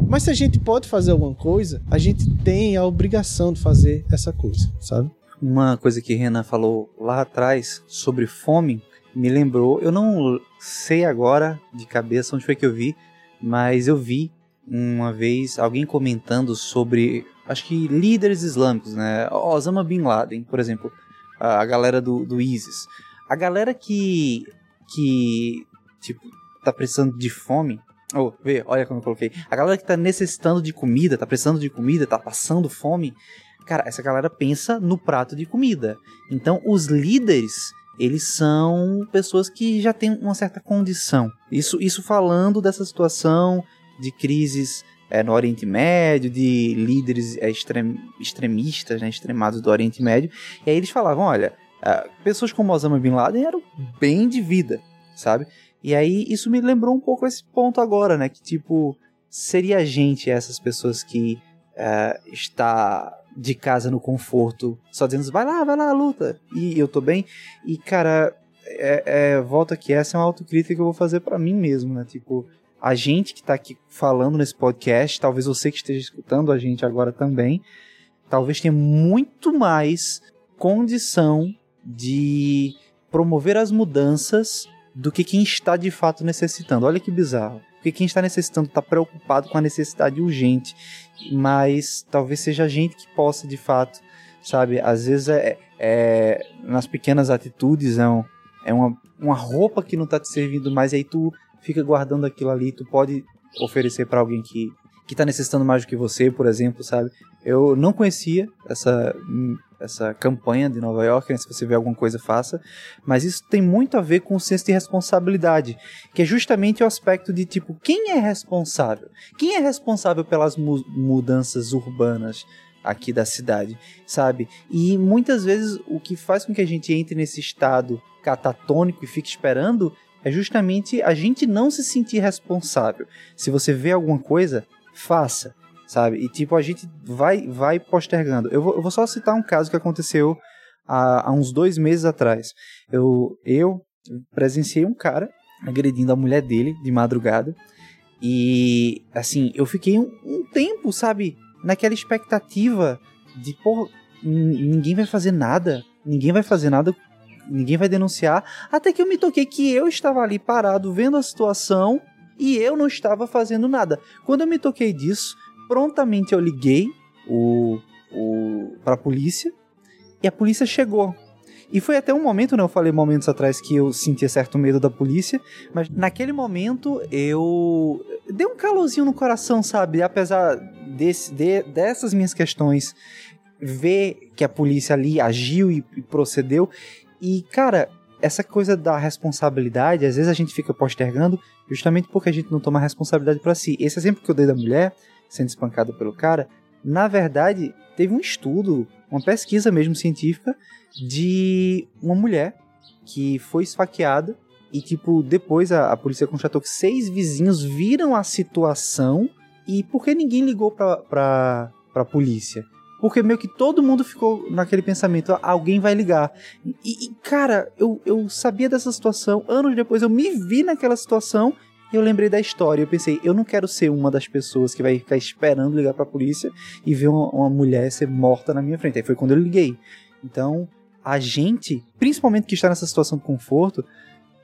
Mas se a gente pode fazer alguma coisa, a gente tem a obrigação de fazer essa coisa, sabe? Uma coisa que Renan falou lá atrás sobre fome me lembrou. Eu não sei agora de cabeça onde foi que eu vi, mas eu vi uma vez alguém comentando sobre, acho que líderes islâmicos, né? Osama Bin Laden, por exemplo, a galera do, do ISIS. A galera que, que, tipo, tá precisando de fome. Oh, vê, olha como eu coloquei. A galera que tá necessitando de comida, tá precisando de comida, tá passando fome. Cara, essa galera pensa no prato de comida. Então, os líderes, eles são pessoas que já têm uma certa condição. Isso, isso falando dessa situação de crises é, no Oriente Médio, de líderes é, extrem, extremistas, né, extremados do Oriente Médio. E aí eles falavam, olha, ah, pessoas como Osama Bin Laden eram bem de vida, sabe? E aí isso me lembrou um pouco esse ponto agora, né? Que tipo, seria a gente essas pessoas que ah, está de casa no conforto, só dizendo, vai lá, vai lá, luta, e eu tô bem. E, cara, é, é, volta que essa é uma autocrítica que eu vou fazer pra mim mesmo, né? Tipo, a gente que tá aqui falando nesse podcast, talvez você que esteja escutando a gente agora também, talvez tenha muito mais condição de promover as mudanças do que quem está de fato necessitando. Olha que bizarro. Porque quem está necessitando está preocupado com a necessidade urgente, mas talvez seja a gente que possa de fato, sabe? Às vezes é, é nas pequenas atitudes, é, um, é uma, uma roupa que não está te servindo mais, aí tu fica guardando aquilo ali, tu pode oferecer para alguém que que está necessitando mais do que você, por exemplo, sabe? Eu não conhecia essa essa campanha de Nova York, né? se você vê alguma coisa, faça. Mas isso tem muito a ver com o senso de responsabilidade, que é justamente o aspecto de tipo, quem é responsável? Quem é responsável pelas mu mudanças urbanas aqui da cidade, sabe? E muitas vezes o que faz com que a gente entre nesse estado catatônico e fique esperando é justamente a gente não se sentir responsável. Se você vê alguma coisa, faça sabe? E tipo, a gente vai vai postergando. Eu vou, eu vou só citar um caso que aconteceu há, há, uns dois meses atrás. Eu, eu presenciei um cara agredindo a mulher dele de madrugada. E, assim, eu fiquei um, um tempo, sabe? Naquela expectativa de, pô, ninguém vai fazer nada. Ninguém vai fazer nada. Ninguém vai denunciar. Até que eu me toquei que eu estava ali parado vendo a situação e eu não estava fazendo nada. Quando eu me toquei disso, prontamente eu liguei o, o, para a polícia e a polícia chegou. E foi até um momento, né? Eu falei momentos atrás que eu sentia certo medo da polícia, mas naquele momento eu dei um calorzinho no coração, sabe? Apesar desse, de, dessas minhas questões, ver que a polícia ali agiu e, e procedeu. E, cara, essa coisa da responsabilidade, às vezes a gente fica postergando justamente porque a gente não toma responsabilidade para si. Esse exemplo que eu dei da mulher sendo espancada pelo cara, na verdade, teve um estudo, uma pesquisa mesmo científica de uma mulher que foi esfaqueada e, tipo, depois a, a polícia constatou que seis vizinhos viram a situação E por que ninguém ligou pra, pra, pra polícia? Porque meio que todo mundo ficou naquele pensamento, "Ah, alguém vai ligar. E, e, cara, eu, eu sabia dessa situação, anos depois eu me vi naquela situação eu lembrei da história. Eu pensei, eu não quero ser uma das pessoas que vai ficar esperando ligar pra polícia e ver uma, uma mulher ser morta na minha frente. Aí foi quando eu liguei. Então, a gente, principalmente que está nessa situação de conforto,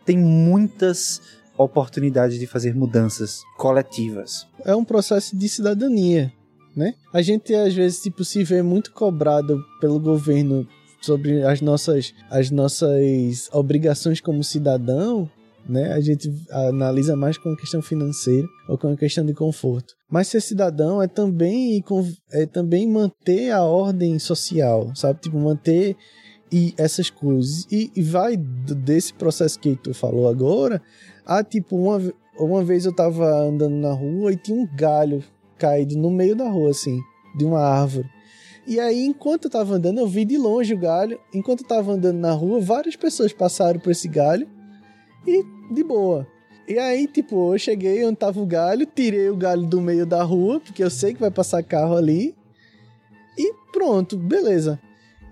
tem muitas oportunidades de fazer mudanças coletivas. É um processo de cidadania, né? A gente às vezes tipo se vê muito cobrado pelo governo sobre as nossas as nossas obrigações como cidadão, né? A gente analisa mais com a questão financeira ou com a questão de conforto. Mas ser cidadão é também é também manter a ordem social, sabe? Tipo manter e essas coisas. E, e vai desse processo que tu falou agora, a tipo, uma, uma vez eu tava andando na rua e tinha um galho caído no meio da rua, assim, de uma árvore. E aí, enquanto eu tava andando, eu vi de longe o galho. Enquanto eu tava andando na rua, várias pessoas passaram por esse galho e de boa. E aí, tipo, eu cheguei onde tava o galho, tirei o galho do meio da rua, porque eu sei que vai passar carro ali. E pronto, beleza.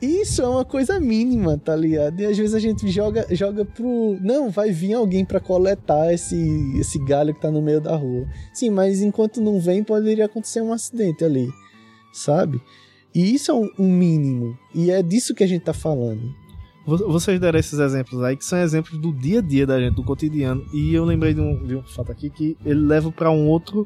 Isso é uma coisa mínima, tá ligado? E às vezes a gente joga, joga pro. Não, vai vir alguém para coletar esse, esse galho que tá no meio da rua. Sim, mas enquanto não vem, poderia acontecer um acidente ali, sabe? E isso é um, um mínimo. E é disso que a gente tá falando. Vocês deram esses exemplos aí, que são exemplos do dia a dia da gente, do cotidiano. E eu lembrei de um, de um fato aqui que ele leva para um outro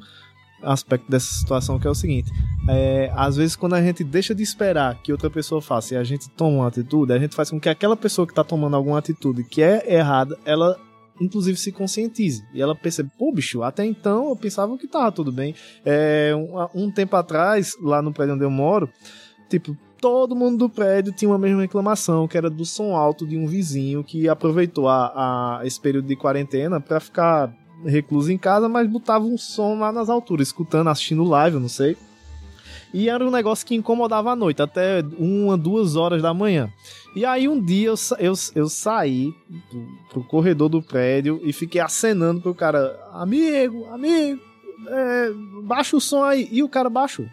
aspecto dessa situação, que é o seguinte: é, às vezes, quando a gente deixa de esperar que outra pessoa faça e a gente toma uma atitude, a gente faz com que aquela pessoa que está tomando alguma atitude que é errada, ela inclusive se conscientize. E ela percebe, pô, bicho, até então eu pensava que tava tudo bem. É, um, um tempo atrás, lá no prédio onde eu moro, tipo, todo mundo do prédio tinha uma mesma reclamação, que era do som alto de um vizinho que aproveitou a, a esse período de quarentena para ficar recluso em casa, mas botava um som lá nas alturas, escutando, assistindo live, eu não sei. E era um negócio que incomodava à noite, até uma, duas horas da manhã. E aí um dia eu, eu, eu saí pro, pro corredor do prédio e fiquei acenando pro cara, amigo, amigo, é, baixa o som aí. E o cara baixou.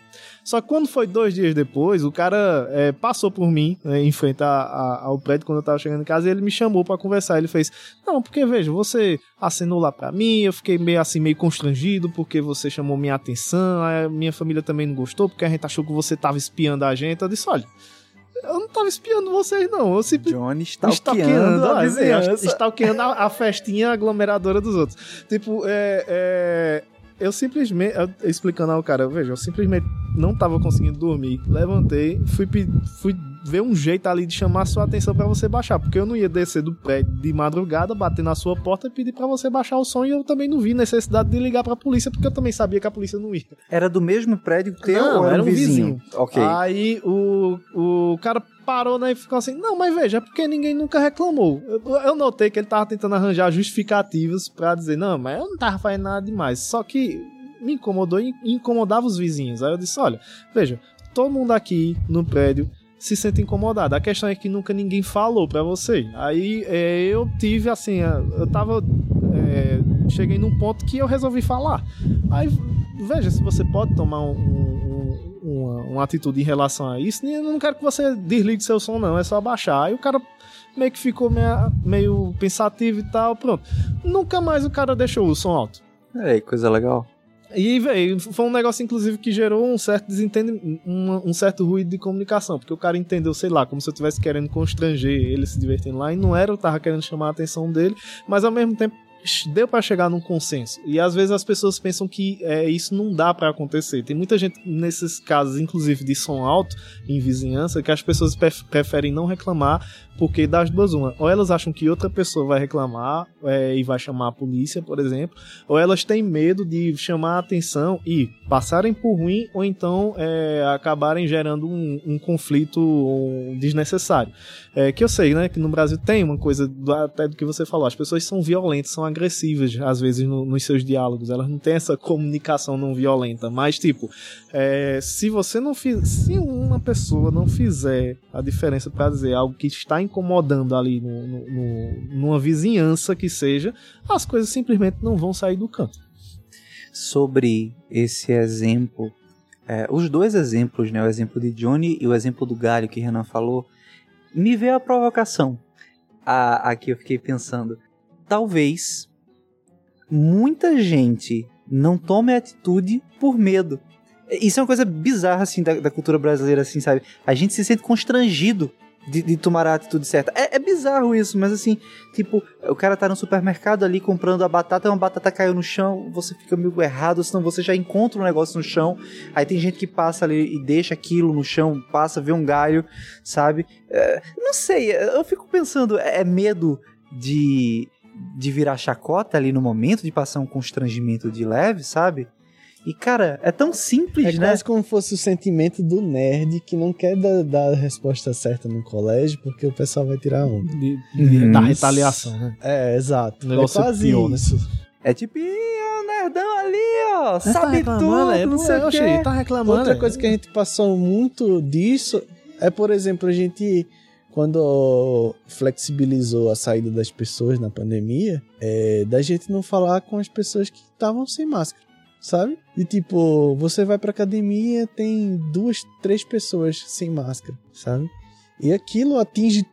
Só que quando foi dois dias depois, o cara é, passou por mim né, em frente a, a, ao prédio quando eu tava chegando em casa e ele me chamou para conversar. Ele fez: Não, porque veja, você acenou lá pra mim, eu fiquei meio assim, meio constrangido porque você chamou minha atenção, a minha família também não gostou porque a gente achou que você tava espiando a gente. Eu disse: Olha. Eu não tava espiando vocês, não. Eu simplesmente. Johnny stalkeando a vizinhança. Stalkeando a, a festinha aglomeradora dos outros. Tipo, é, é eu simplesmente, eu, explicando ao cara, veja, eu simplesmente não tava conseguindo dormir. Levantei, fui, fui ver um jeito ali de chamar sua atenção para você baixar, porque eu não ia descer do prédio de madrugada, bater na sua porta e pedir para você baixar o som e eu também não vi necessidade de ligar para a polícia, porque eu também sabia que a polícia não ia. Era do mesmo prédio teu não, ou era, era um vizinho? vizinho? Ok. Aí o, o cara parou, né, e ficou assim, não, mas veja, é porque ninguém nunca reclamou. Eu, eu notei que ele tava tentando arranjar justificativas para dizer, não, mas eu não tava fazendo nada demais. Só que me incomodou e incomodava os vizinhos. Aí eu disse, olha, veja, todo mundo aqui no prédio se sente incomodado. A questão é que nunca ninguém falou para você. Aí é, eu tive assim, eu tava. É, cheguei num ponto que eu resolvi falar. Aí, veja, se você pode tomar um, um, uma, uma, atitude em relação a isso, eu não quero que você desligue seu som, não, é só baixar. Aí o cara meio que ficou meio, meio pensativo e tal, pronto. Nunca mais o cara deixou o som alto. É, coisa legal. E, velho, foi um negócio, inclusive, que gerou um certo desentendimento, um, um, certo ruído de comunicação, porque o cara entendeu, sei lá, como se eu estivesse querendo constranger ele se divertindo lá, e não era, eu tava querendo chamar a atenção dele, mas ao mesmo tempo deu para chegar num consenso. E às vezes as pessoas pensam que é, isso não dá para acontecer. Tem muita gente nesses casos, inclusive de som alto em vizinhança, que as pessoas preferem não reclamar porque das duas uma, ou elas acham que outra pessoa vai reclamar é, e vai chamar a polícia, por exemplo, ou elas têm medo de chamar a atenção e passarem por ruim, ou então é, acabarem gerando um, um conflito desnecessário. É, que eu sei, né, que no Brasil tem uma coisa do, até do que você falou, as pessoas são violentas, são agressivas às vezes no, nos seus diálogos, elas não têm essa comunicação não violenta, mas tipo, é, se você não fizer, se uma pessoa não fizer a diferença para dizer algo que está incomodando ali no, no, no, numa vizinhança que seja, as coisas simplesmente não vão sair do canto. sobre esse exemplo, é, os dois exemplos, né, o exemplo de Johnny e o exemplo do galho que Renan falou, me veio a provocação. A, aqui eu fiquei pensando, talvez muita gente não tome atitude por medo. Isso é uma coisa bizarra, assim, da, da cultura brasileira, assim, sabe? A gente se sente constrangido de, de, tomar a atitude certa. É, é, bizarro isso, mas assim, tipo, o cara tá no supermercado ali comprando a batata, uma batata caiu no chão, você fica meio errado, senão você já encontra um negócio no chão. Aí tem gente que passa ali e deixa aquilo no chão, passa, vê um galho, sabe? É, não sei, eu fico pensando, é, é medo de, de virar chacota ali no momento, de passar um constrangimento de leve, sabe? E, cara, é tão simples, é né? É quase como fosse o sentimento do nerd que não quer dar, dar, a resposta certa no colégio porque o pessoal vai tirar onda. De, de, da retaliação, né? É, exato. O negócio é quase pior, né? isso. É tipo, o nerdão ali, ó, sabe tá tudo, é, não sei o quê. tá reclamando. Outra é. coisa que a gente passou muito disso é, por exemplo, a gente quando flexibilizou a saída das pessoas na pandemia, é, da gente não falar com as pessoas que estavam sem máscara, sabe? E tipo, você vai pra academia, tem duas, três pessoas sem máscara, sabe? E aquilo atinge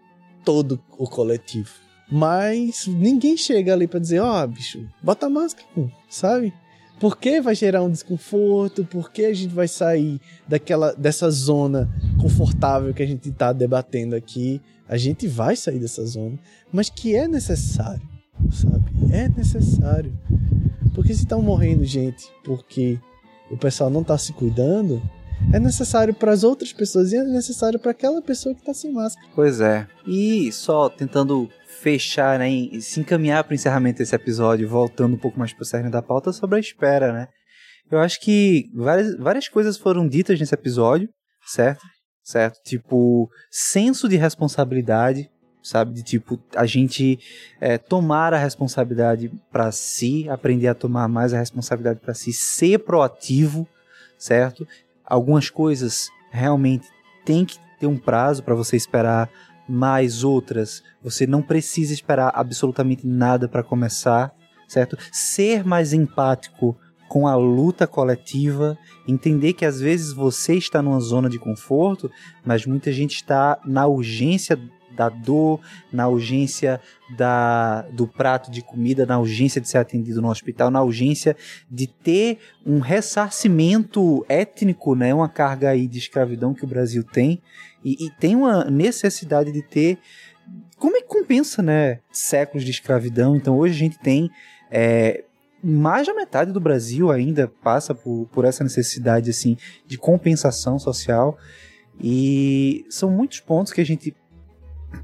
todo o coletivo. Mas ninguém chega ali pra dizer, ó, oh, bicho, bota máscara, pô", sabe? Porque vai gerar um desconforto, porque a gente vai sair daquela dessa zona confortável que a gente tá debatendo aqui. A gente vai sair dessa zona, mas que é necessário, sabe? É necessário. Porque se estão morrendo gente porque o pessoal não tá se cuidando, é necessário para as outras pessoas e é necessário para aquela pessoa que tá sem máscara. Pois é. E só tentando fechar, né, se encaminhar para o encerramento desse episódio, voltando um pouco mais pro cerne da pauta sobre a espera, né? Eu acho que várias, várias coisas foram ditas nesse episódio, certo? Certo? Tipo, senso de responsabilidade, sabe? De tipo, a gente é, tomar a responsabilidade para si, aprender a tomar mais a responsabilidade para si, ser proativo, certo? Algumas coisas realmente tem que ter um prazo para você esperar, mais outras você não precisa esperar absolutamente nada para começar, certo? Ser mais empático com a luta coletiva, entender que às vezes você está numa zona de conforto, mas muita gente está na urgência da dor, na urgência da, do prato de comida, na urgência de ser atendido no hospital, na urgência de ter um ressarcimento étnico, né, uma carga aí de escravidão que o Brasil tem, e, e tem uma necessidade de ter como é que compensa, né, séculos de escravidão? Então hoje a gente tem é, mais da metade do Brasil ainda passa por, por essa necessidade assim de compensação social. E são muitos pontos que a gente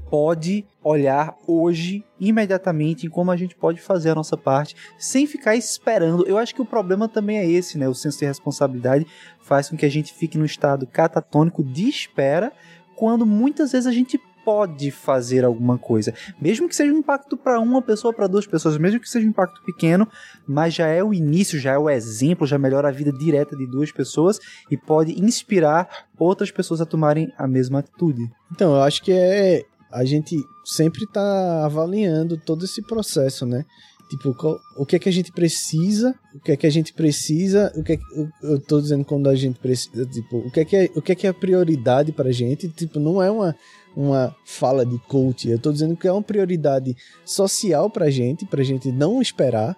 pode olhar hoje imediatamente em como a gente pode fazer a nossa parte sem ficar esperando. Eu acho que o problema também é esse, né? O senso de responsabilidade faz com que a gente fique num estado catatônico de espera quando muitas vezes a gente pode fazer alguma coisa, mesmo que seja um impacto para uma pessoa, para duas pessoas, mesmo que seja um impacto pequeno, mas já é o início, já é o exemplo, já melhora a vida direta de duas pessoas e pode inspirar outras pessoas a tomarem a mesma atitude. Então, eu acho que é a gente sempre tá avaliando todo esse processo, né? Tipo, qual, o que é que a gente precisa, o que é que a gente precisa, o que é eu, eu tô dizendo quando a gente precisa, tipo, o que é que é, o que é, que é a prioridade pra gente, tipo, não é uma, uma fala de coach, eu tô dizendo que é uma prioridade social pra gente, pra gente não esperar,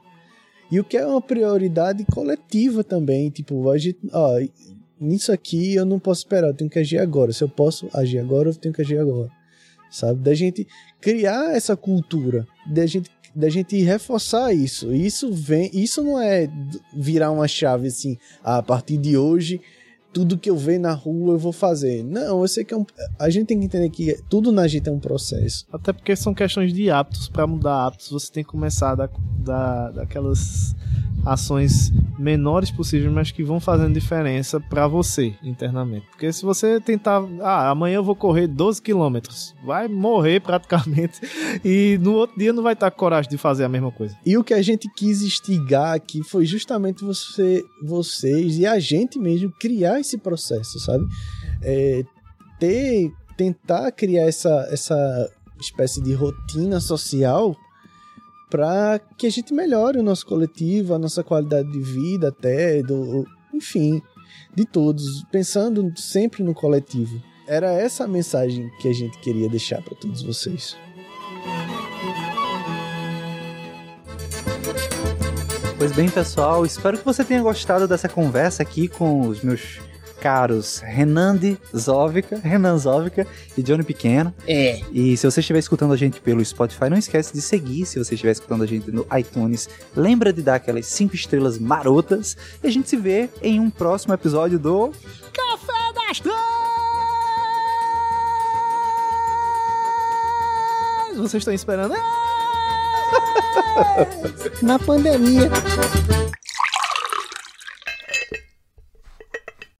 e o que é uma prioridade coletiva também, tipo, a gente, ó, nisso aqui eu não posso esperar, eu tenho que agir agora, se eu posso agir agora, eu tenho que agir agora, sabe? Da gente criar essa cultura, da gente da gente reforçar isso. Isso vem, isso não é virar uma chave assim, ah, a partir de hoje tudo que eu ver na rua eu vou fazer. Não, eu sei que é um, a gente tem que entender que tudo na gente é um processo. Até porque são questões de hábitos. Para mudar hábitos, você tem que começar da, da, daquelas ações menores possíveis, mas que vão fazendo diferença para você internamente. Porque se você tentar, ah, amanhã eu vou correr 12 quilômetros, vai morrer praticamente (laughs) e no outro dia não vai estar com coragem de fazer a mesma coisa. E o que a gente quis instigar aqui foi justamente você, vocês e a gente mesmo criar esse processo, sabe? É, ter, tentar criar essa, essa espécie de rotina social para que a gente melhore o nosso coletivo, a nossa qualidade de vida até, do, enfim, de todos, pensando sempre no coletivo. Era essa a mensagem que a gente queria deixar para todos vocês. Pois bem, pessoal, espero que você tenha gostado dessa conversa aqui com os meus caros Renandi Zovica, Renan Zovica e Johnny Pequeno. É. E se você estiver escutando a gente pelo Spotify, não esquece de seguir. Se você estiver escutando a gente no iTunes, lembra de dar aquelas 5 estrelas marotas. E a gente se vê em um próximo episódio do Café das Três! Vocês estão esperando? (laughs) Na pandemia.